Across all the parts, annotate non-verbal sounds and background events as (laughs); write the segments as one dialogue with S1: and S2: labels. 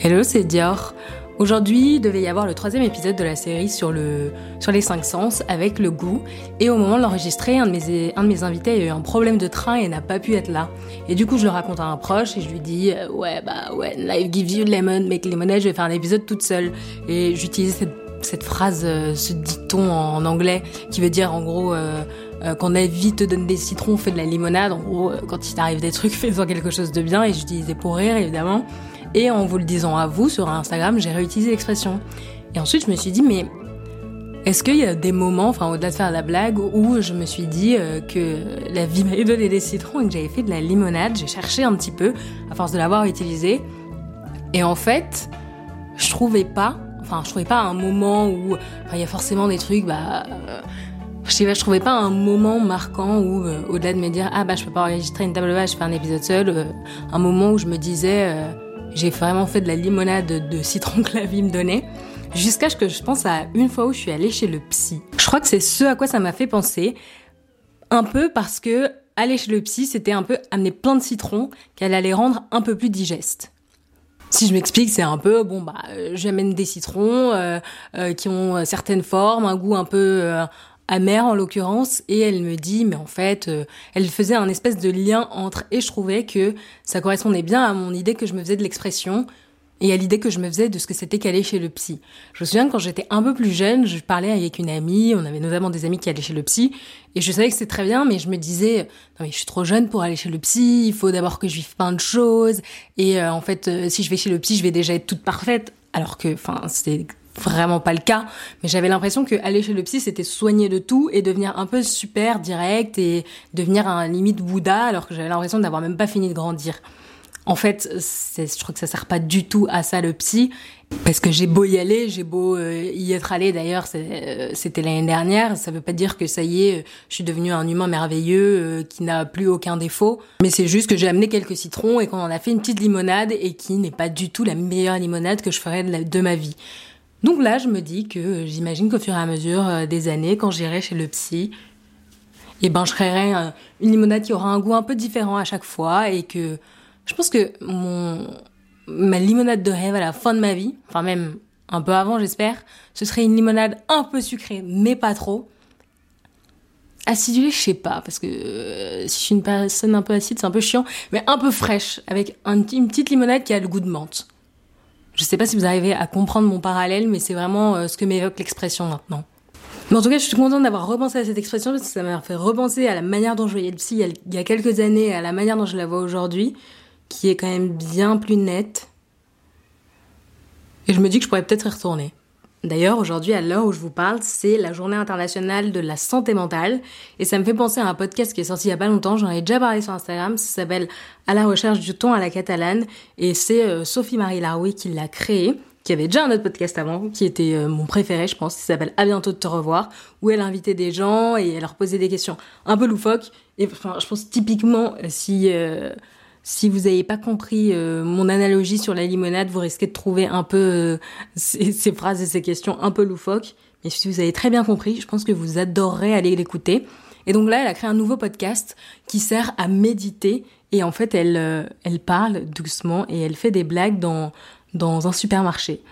S1: Hello, c'est Dior. Aujourd'hui, devait y avoir le troisième épisode de la série sur, le, sur les cinq sens avec le goût. Et au moment de l'enregistrer, un, de mes, un de mes invités a eu un problème de train et n'a pas pu être là. Et du coup, je le raconte à un proche et je lui dis euh, Ouais, bah ouais, life gives you lemon, make lemonade, je vais faire un épisode toute seule. Et j'utilise cette, cette phrase, euh, ce dicton en, anglais qui veut dire en gros. Euh, euh, quand la vie te donne des citrons, fais de la limonade. En gros, quand il t'arrive des trucs, (laughs) fais-en quelque chose de bien. Et j'utilisais pour rire, évidemment. Et en vous le disant à vous sur Instagram, j'ai réutilisé l'expression. Et ensuite, je me suis dit, mais est-ce qu'il y a des moments, enfin au-delà de faire la blague, où je me suis dit euh, que la vie (laughs) m'avait donné des citrons et que j'avais fait de la limonade J'ai cherché un petit peu, à force de l'avoir utilisé. Et en fait, je trouvais pas, enfin je trouvais pas un moment où, enfin il y a forcément des trucs, bah... Euh, je sais pas, je trouvais pas un moment marquant où, euh, au-delà de me dire, ah bah je peux pas enregistrer une table basse, je fais un épisode seul, un moment où je me disais, j'ai vraiment fait de la limonade de citron que la vie me donnait. Jusqu'à ce que je pense à une fois où je suis allée chez le psy. Je crois que c'est ce à quoi ça m'a fait penser. Un peu parce que aller chez le psy, c'était un peu amener plein de citron qu'elle allait rendre un peu plus digeste. Si je m'explique, c'est un peu bon bah euh, j'amène des citrons euh, euh, qui ont certaines formes, un goût un peu amère en l'occurrence, et elle me dit, mais en fait, euh, elle faisait un espèce de lien entre, et je trouvais que ça correspondait bien à mon idée que je me faisais de l'expression, et à l'idée que je me faisais de ce que c'était qu'aller chez le psy. Je me souviens que quand j'étais un peu plus jeune, je parlais avec une amie, on avait notamment des amis qui allaient chez le psy, et je savais que c'était très bien, mais je me disais, non mais je suis trop jeune pour aller chez le psy, il faut d'abord que je vive plein de choses, et euh, en fait, euh, si je vais chez le psy, je vais déjà être toute parfaite, alors que, enfin, c'est vraiment pas le cas, mais j'avais l'impression que aller chez le psy c'était soigner de tout et devenir un peu super direct et devenir un limite Bouddha alors que j'avais l'impression d'avoir même pas fini de grandir. En fait, je trouve que ça sert pas du tout à ça le psy, parce que j'ai beau y aller, j'ai beau euh, y être allé d'ailleurs, euh, c'était l'année dernière, ça veut pas dire que ça y est, je suis devenu un humain merveilleux euh, qui n'a plus aucun défaut, mais c'est juste que j'ai amené quelques citrons et qu'on en a fait une petite limonade et qui n'est pas du tout la meilleure limonade que je ferais de ma vie. Donc là, je me dis que j'imagine qu'au fur et à mesure euh, des années, quand j'irai chez le psy, eh ben, je créerai euh, une limonade qui aura un goût un peu différent à chaque fois et que je pense que ma limonade de rêve à la fin de ma vie, enfin même un peu avant, j'espère, ce serait une limonade un peu sucrée, mais pas trop. Acidulée, je sais pas, parce que euh, si je suis une personne un peu acide, c'est un peu chiant, mais un peu fraîche, avec une petite limonade qui a le goût de menthe. Je sais pas si vous arrivez à comprendre mon parallèle, mais c'est vraiment euh, ce que m'évoque l'expression maintenant. Mais en tout cas, je suis contente d'avoir repensé à cette expression parce que ça m'a fait repenser à la manière dont je voyais le psy il y a quelques années, à la manière dont je la vois aujourd'hui, qui est quand même bien plus nette. Et je me dis que je pourrais peut-être y retourner. D'ailleurs, aujourd'hui, à l'heure où je vous parle, c'est la journée internationale de la santé mentale. Et ça me fait penser à un podcast qui est sorti il y a pas longtemps. J'en ai déjà parlé sur Instagram. Ça s'appelle À la recherche du ton à la catalane. Et c'est euh, Sophie-Marie Laroui qui l'a créé qui avait déjà un autre podcast avant, qui était euh, mon préféré, je pense, qui s'appelle À bientôt de te revoir, où elle invitait des gens et elle leur posait des questions un peu loufoques. Et enfin, je pense typiquement, si si vous n'avez pas compris euh, mon analogie sur la limonade, vous risquez de trouver un peu euh, (laughs) ces, phrases et ces questions un peu loufoques. Mais si vous avez très bien compris, je pense que vous adorerez aller l'écouter. Et donc là, elle a créé un nouveau podcast qui sert à méditer. Et en fait, elle, euh, elle parle doucement et elle fait des blagues dans, dans un supermarché.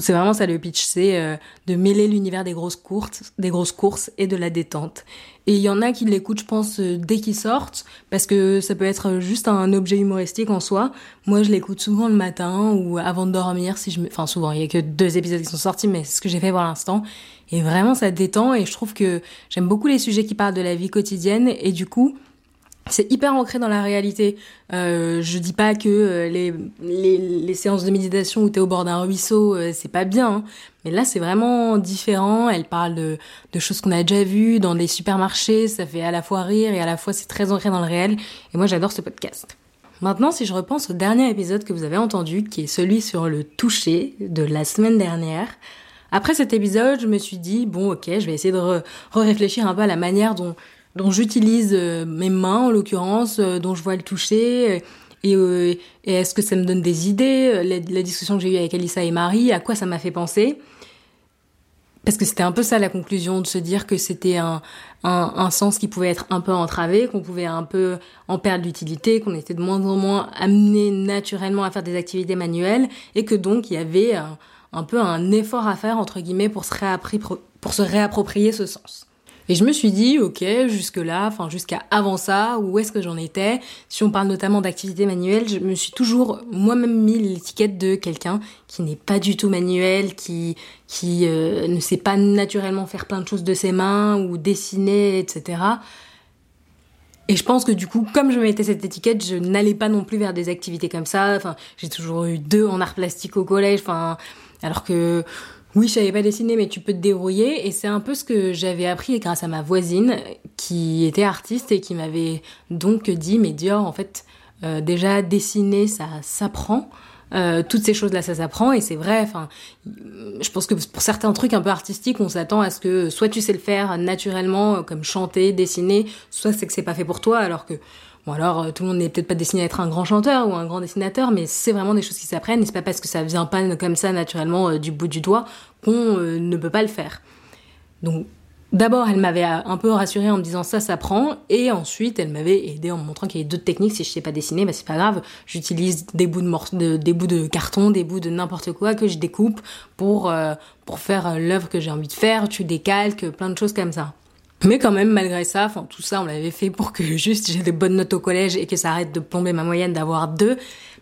S1: C'est vraiment ça le pitch, c'est euh, de mêler l'univers des grosses courses, des grosses courses et de la détente. Et il y en a qui l'écoutent, je pense, euh, dès qu'ils sortent, parce que ça peut être juste un objet humoristique en soi. Moi, je l'écoute souvent le matin ou avant de dormir, si je me... enfin souvent, il y a que deux épisodes qui sont sortis, mais c'est ce que j'ai fait pour l'instant. Et vraiment, ça détend et je trouve que j'aime beaucoup les sujets qui parlent de la vie quotidienne et du coup, c'est hyper ancré dans la réalité. Euh, je dis pas que euh, les, les, les, séances de méditation où t'es au bord d'un ruisseau, euh, c'est pas bien. Hein. Mais là, c'est vraiment différent. Elle parle de, de choses qu'on a déjà vues dans des supermarchés. Ça fait à la fois rire et à la fois c'est très ancré dans le réel. Et moi, j'adore ce podcast. Maintenant, si je repense au dernier épisode que vous avez entendu, qui est celui sur le toucher de la semaine dernière, après cet épisode, je me suis dit, bon, ok, je vais essayer de re-réfléchir un peu à la manière dont dont j'utilise euh, mes mains en l'occurrence, euh, dont je vois le toucher. Euh, et, est-ce que ça me donne des idées la, discussion que j'ai eue avec Alissa et Marie, à quoi ça m'a fait penser? Parce que c'était un peu ça la conclusion, de se dire que c'était un, un, sens qui pouvait être un peu entravé, qu'on pouvait un peu en perdre l'utilité, qu'on était de moins en moins amené naturellement à faire des activités manuelles, et que donc il y avait un, un peu un effort à faire, entre guillemets, pour se, pour se réapproprier ce sens. Et je me suis dit, ok, jusque-là, enfin jusqu'à avant ça, où est-ce que j'en étais? Si on parle notamment d'activité manuelle, je me suis toujours moi-même mis l'étiquette de quelqu'un qui n'est pas du tout manuel, qui qui euh, ne sait pas naturellement faire plein de choses de ses mains ou dessiner, etc. Et je pense que du coup, comme je mettais cette étiquette, je n'allais pas non plus vers des activités comme ça. Enfin, j'ai toujours eu deux en art plastique au collège. Enfin, alors que oui, je savais pas dessiner, mais tu peux te débrouiller. Et c'est un peu ce que j'avais appris grâce à ma voisine, qui était artiste et qui m'avait donc dit, mais Dior, en fait, euh, déjà dessiner, ça s'apprend. Euh, toutes ces choses-là, ça s'apprend et c'est vrai. Enfin, je pense que pour certains trucs un peu artistiques, on s'attend à ce que soit tu sais le faire naturellement, comme chanter, dessiner, soit c'est que c'est pas fait pour toi, alors que Bon alors, euh, tout le monde n'est peut-être pas destiné à être un grand chanteur ou un grand dessinateur, mais c'est vraiment des choses qui s'apprennent, et c'est pas parce que ça vient pas comme ça naturellement euh, du bout du doigt qu'on euh, ne peut pas le faire. Donc, d'abord, elle m'avait un peu rassurée en me disant ça s'apprend, et ensuite, elle m'avait aidé en me montrant qu'il y avait d'autres techniques. Si je sais pas dessiner, bah c'est pas grave, j'utilise des bouts de, carton, des bouts de n'importe quoi que je découpe pour faire l'œuvre que j'ai envie de faire, tu décalques, plein de choses comme ça. Mais quand même, malgré ça, enfin tout ça, on l'avait fait pour que (laughs) juste j'ai des bonnes notes au collège et que ça arrête de plomber ma moyenne d'avoir deux.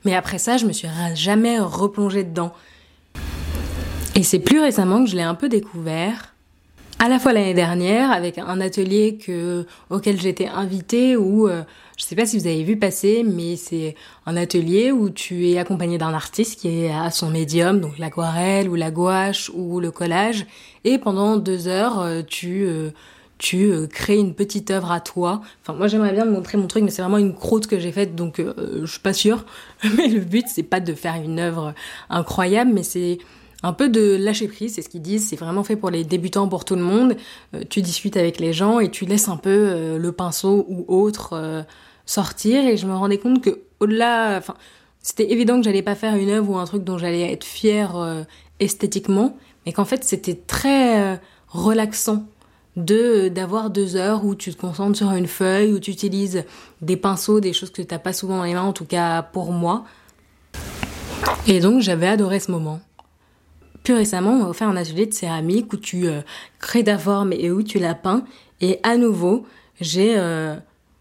S1: Mais après ça, je me suis jamais replongée dedans. Et c'est plus récemment que je l'ai un peu découvert. À la fois l'année dernière, avec un atelier que, auquel j'étais invitée, où euh, je sais pas si vous avez vu passer, mais c'est un atelier où tu es accompagné d'un artiste qui est à son médium, donc l'aquarelle ou la gouache ou le collage, et pendant deux heures, euh, tu euh, tu euh, crées une petite œuvre à toi. Enfin, moi j'aimerais bien montrer mon truc, mais c'est vraiment une croûte que j'ai faite, donc euh, je suis pas sûre. (laughs) Mais le but c'est pas de faire une œuvre incroyable, mais c'est un peu de lâcher prise, c'est ce qu'ils disent. C'est vraiment fait pour les débutants, pour tout le monde. Euh, tu discutes avec les gens et tu laisses un peu le pinceau ou autre sortir. Et je me rendais compte que au-delà, enfin, c'était évident que j'allais pas faire une œuvre ou un truc dont j'allais être fière esthétiquement, mais qu'en fait c'était très relaxant de d'avoir deux heures où tu te concentres sur une feuille, où tu utilises des pinceaux, des choses que tu n'as pas souvent dans les mains, en tout cas pour moi. Et donc j'avais adoré ce moment. Plus récemment, on m'a offert un atelier de céramique où tu euh, crées ta forme et où tu la peins. Et à nouveau, j'ai euh,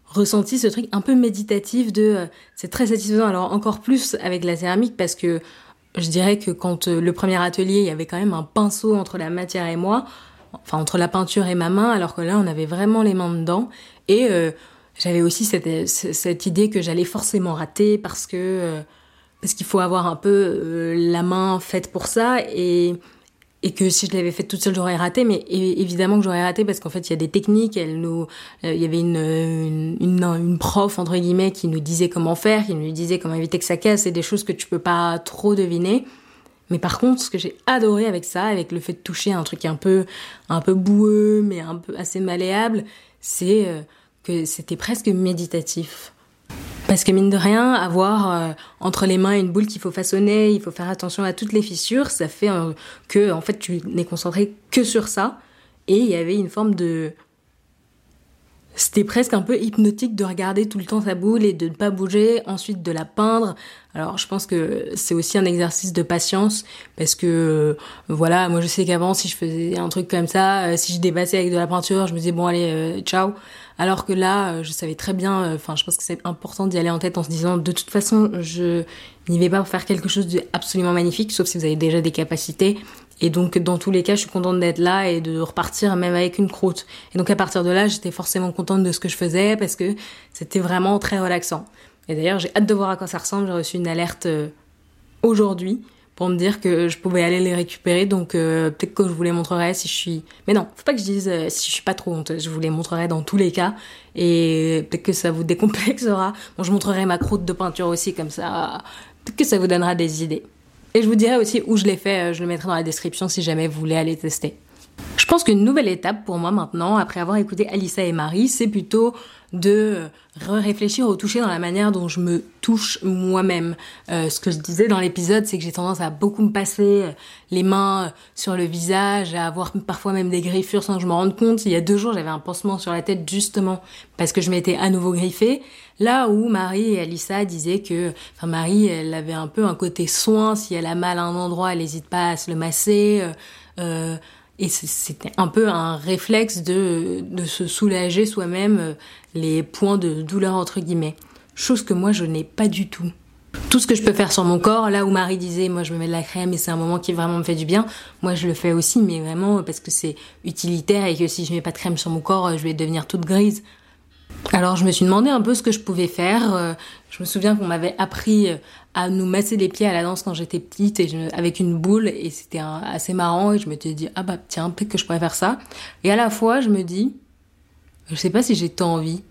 S1: ressenti ce truc un peu méditatif de... Euh, c'est très satisfaisant, alors encore plus avec la céramique parce que je dirais que quand le premier atelier, il y avait quand même un pinceau entre la matière et moi, enfin entre la peinture et ma main, alors que là on avait vraiment les mains dedans. Et euh, j'avais aussi cette, idée que j'allais forcément rater parce que euh, parce qu'il faut avoir un peu euh, la main faite pour ça. Et et que si je l'avais fait toute seule j'aurais raté. Mais évidemment que j'aurais raté parce qu'en fait il y a des techniques. Nous il y avait une, prof entre guillemets qui nous disait comment faire qui nous disait comment éviter que ça casse. Et des choses que tu peux pas trop deviner mais par contre, ce que j'ai adoré avec ça, avec le fait de toucher un truc un peu, un peu boueux, mais un peu assez malléable, c'est euh, que c'était presque méditatif. Parce que mine de rien, avoir euh, entre les mains une boule qu'il faut façonner, il faut faire attention à toutes les fissures, ça fait euh, que en fait tu n'es concentré que sur ça. Et il y avait une forme de c'était presque un peu hypnotique de regarder tout le temps sa boule et de ne pas bouger, ensuite de la peindre. Alors je pense que c'est aussi un exercice de patience parce que euh, voilà, moi je sais qu'avant si je faisais un truc comme ça, euh, si je dépassais avec de la peinture, je me disais bon allez euh, ciao. Alors que là, je savais très bien, enfin je pense que c'est important d'y aller en tête en se disant de toute façon je n'y vais pas pour faire quelque chose d'absolument magnifique, sauf si vous avez déjà des capacités. Et donc, dans tous les cas, je suis contente d'être là et de repartir même avec une croûte. Et donc, à partir de là, j'étais forcément contente de ce que je faisais parce que c'était vraiment très relaxant. Et d'ailleurs, j'ai hâte de voir à quoi ça ressemble. J'ai reçu une alerte euh, aujourd'hui pour me dire que je pouvais aller les récupérer. Donc, euh, peut-être que je vous les montrerai si je suis... Mais non, faut pas que je dise euh, si je suis pas trop honteuse. Je vous les montrerai dans tous les cas. Et peut-être que ça vous décomplexera. Bon, je montrerai ma croûte de peinture aussi, comme ça. Peut-être que ça vous donnera des idées. Et je vous dirai aussi où je l'ai fait, euh, je le mettrai dans la description si jamais vous voulez aller tester. Je pense qu'une nouvelle étape pour moi maintenant, après avoir écouté Alissa et Marie, c'est plutôt de réfléchir au toucher dans la manière dont je me touche moi-même. Euh, ce que je disais dans l'épisode, c'est que j'ai tendance à beaucoup me passer euh, les mains euh, sur le visage, à avoir parfois même des griffures sans que je me rende compte. Il y a deux jours, j'avais un pansement sur la tête justement parce que je m'étais à nouveau griffée. Là où Marie et Alissa disaient que, enfin Marie, elle avait un peu un côté soin. Si elle a mal à un endroit, elle n'hésite pas à se le masser. Euh, et c'était un peu un réflexe de, de se soulager soi-même euh, les points de douleur entre guillemets. Chose que moi je n'ai pas du tout. Tout ce que je peux faire sur mon corps, là où Marie disait moi je me mets de la crème et c'est un moment qui vraiment me fait du bien, moi je le fais aussi mais vraiment parce que c'est utilitaire et que si je mets pas de crème sur mon corps je vais devenir toute grise. Alors je me suis demandé un peu ce que je pouvais faire. Euh, je me souviens qu'on m'avait appris euh, à nous masser les pieds à la danse quand j'étais petite et avec une boule et c'était assez marrant et je m'étais dit ah bah tiens peut-être que je pourrais faire ça. Et à la fois je me dis je sais pas si j'ai tant envie.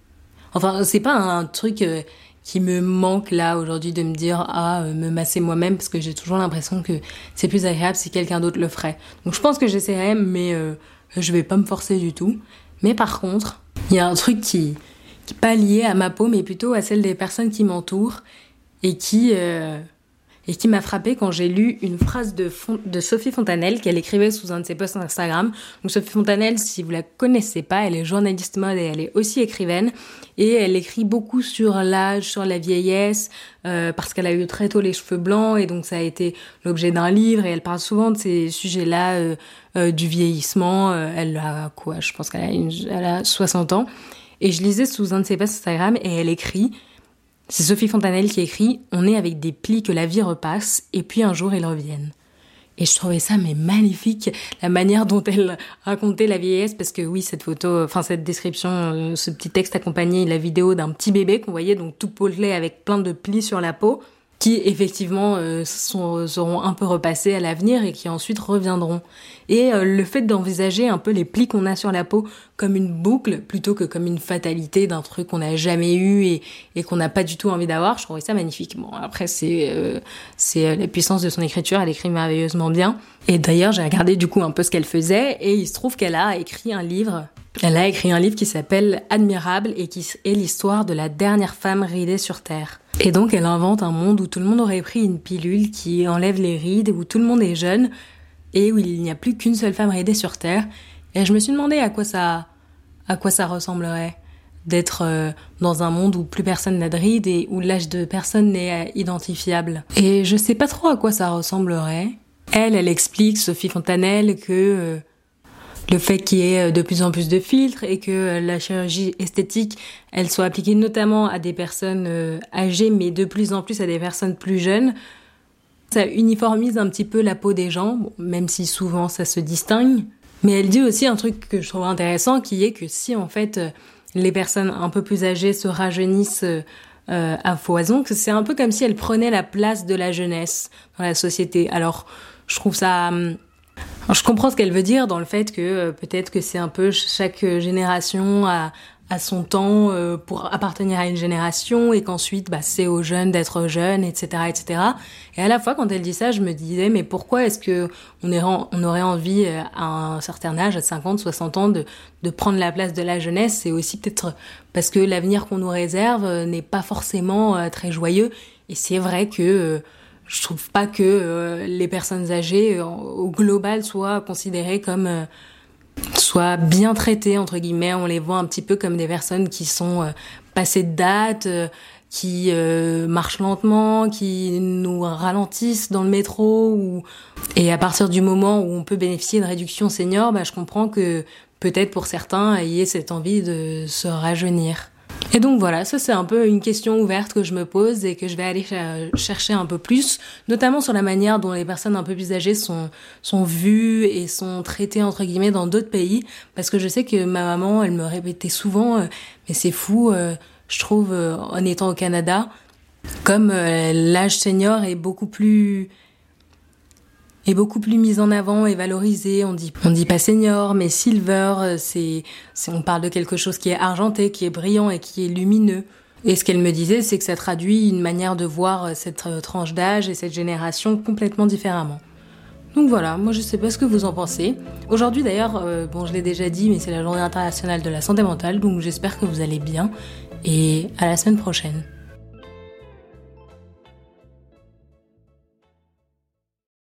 S1: Enfin c'est pas un truc euh, qui me manque là aujourd'hui de me dire ah me masser moi-même parce que j'ai toujours l'impression que c'est plus agréable si quelqu'un d'autre le ferait. Donc je pense que j'essaierai mais je vais pas me forcer du tout. Mais par contre il y a un truc qui pas lié à ma peau, mais plutôt à celle des personnes qui m'entourent et qui euh, qui m'a frappé quand j'ai lu une phrase de, de Sophie Fontanelle qu'elle écrivait sous un de ses posts Instagram. Donc Sophie Fontanelle, si vous la connaissez pas, elle est journaliste mode et elle est aussi écrivaine et elle écrit beaucoup sur l'âge, sur la vieillesse euh, parce qu'elle a eu très tôt les cheveux blancs et donc ça a été l'objet d'un livre et elle parle souvent de ces sujets-là euh, du vieillissement. Elle a quoi? Je pense qu'elle a, a 60 ans et je lisais sous un de ses posts Instagram et elle écrit, c'est Sophie Fontanelle qui écrit, on est avec des plis que la vie repasse et puis un jour ils reviennent. Et je trouvais ça mais magnifique la manière dont elle racontait la vieillesse parce que oui cette photo, enfin cette description, euh, ce petit texte accompagné la vidéo d'un petit bébé qu'on voyait donc tout potelé avec plein de plis sur la peau qui effectivement euh, sont, seront un peu repassés à l'avenir et qui ensuite reviendront. Et euh, le fait d'envisager un peu les plis qu'on a sur la peau comme une boucle plutôt que comme une fatalité d'un truc qu'on n'a jamais eu et, et qu'on n'a pas du tout envie d'avoir, je trouvais ça magnifique. Bon, après c'est euh, c'est la puissance de son écriture, elle écrit merveilleusement bien. Et d'ailleurs, j'ai regardé du coup un peu ce qu'elle faisait et il se trouve qu'elle a écrit un livre. Elle a écrit un livre qui s'appelle Admirable et qui est l'histoire de la dernière femme ridée sur Terre. Et donc elle invente un monde où tout le monde aurait pris une pilule qui enlève les rides, où tout le monde est jeune et où il n'y a plus qu'une seule femme ridée sur Terre. Et je me suis demandé à quoi ça, à quoi ça ressemblerait d'être euh, dans un monde où plus personne n'a de rides et où l'âge de personne n'est identifiable. Et je sais pas trop à quoi ça ressemblerait. Elle, elle explique, Sophie Fontanelle, que euh, le fait qu'il y ait euh, de plus en plus de filtres et que euh, la chirurgie esthétique, elle soit appliquée notamment à des personnes euh, âgées, mais de plus en plus à des personnes plus jeunes, ça uniformise un petit peu la peau des gens, même si souvent ça se distingue. Mais elle dit aussi un truc que je trouve intéressant, qui est que si en fait les personnes un peu plus âgées se rajeunissent à foison, que c'est un peu comme si elles prenaient la place de la jeunesse dans la société. Alors je trouve ça hum, je comprends ce qu'elle veut dire dans le fait que euh, peut-être que c'est un peu chaque génération a, a son temps euh, pour appartenir à une génération et qu'ensuite bah, c'est aux jeunes d'être jeunes, etc., etc. Et à la fois quand elle dit ça, je me disais mais pourquoi est-ce que on, aurait envie euh, à un certain âge, à 50, 60 ans, de, de prendre la place de la jeunesse? C'est aussi peut-être parce que l'avenir qu'on nous réserve n'est pas forcément très joyeux. Et c'est vrai que je trouve pas que euh, les personnes âgées euh, au global soient considérées comme euh, soient bien traitées entre guillemets. On les voit un petit peu comme des personnes qui sont passées de date qui marchent lentement qui nous ralentissent dans le métro ou et à partir du moment où on peut bénéficier de réduction senior bah je comprends que peut-être pour certains il y ait cette envie de se rajeunir et donc voilà, ça c'est un peu une question ouverte que je me pose et que je vais aller chercher un peu plus, notamment sur la manière dont les personnes un peu plus âgées sont, sont vues et sont traitées entre guillemets dans d'autres pays, parce que je sais que ma maman, elle me répétait souvent, euh, mais c'est fou, euh, je trouve, euh, en étant au Canada, comme l'âge senior est beaucoup plus est beaucoup plus mise en avant et valorisée. On dit, on dit pas senior, mais silver, euh, c'est, on parle de quelque chose qui est argenté, qui est brillant et qui est lumineux. Et ce qu'elle me disait, c'est que ça traduit une manière de voir euh, cette euh, tranche d'âge et cette génération complètement différemment. Donc voilà, moi je sais pas ce que vous en pensez. Aujourd'hui d'ailleurs, bon je l'ai déjà dit, mais c'est la journée internationale de la santé mentale, donc j'espère que vous allez bien et à la semaine prochaine.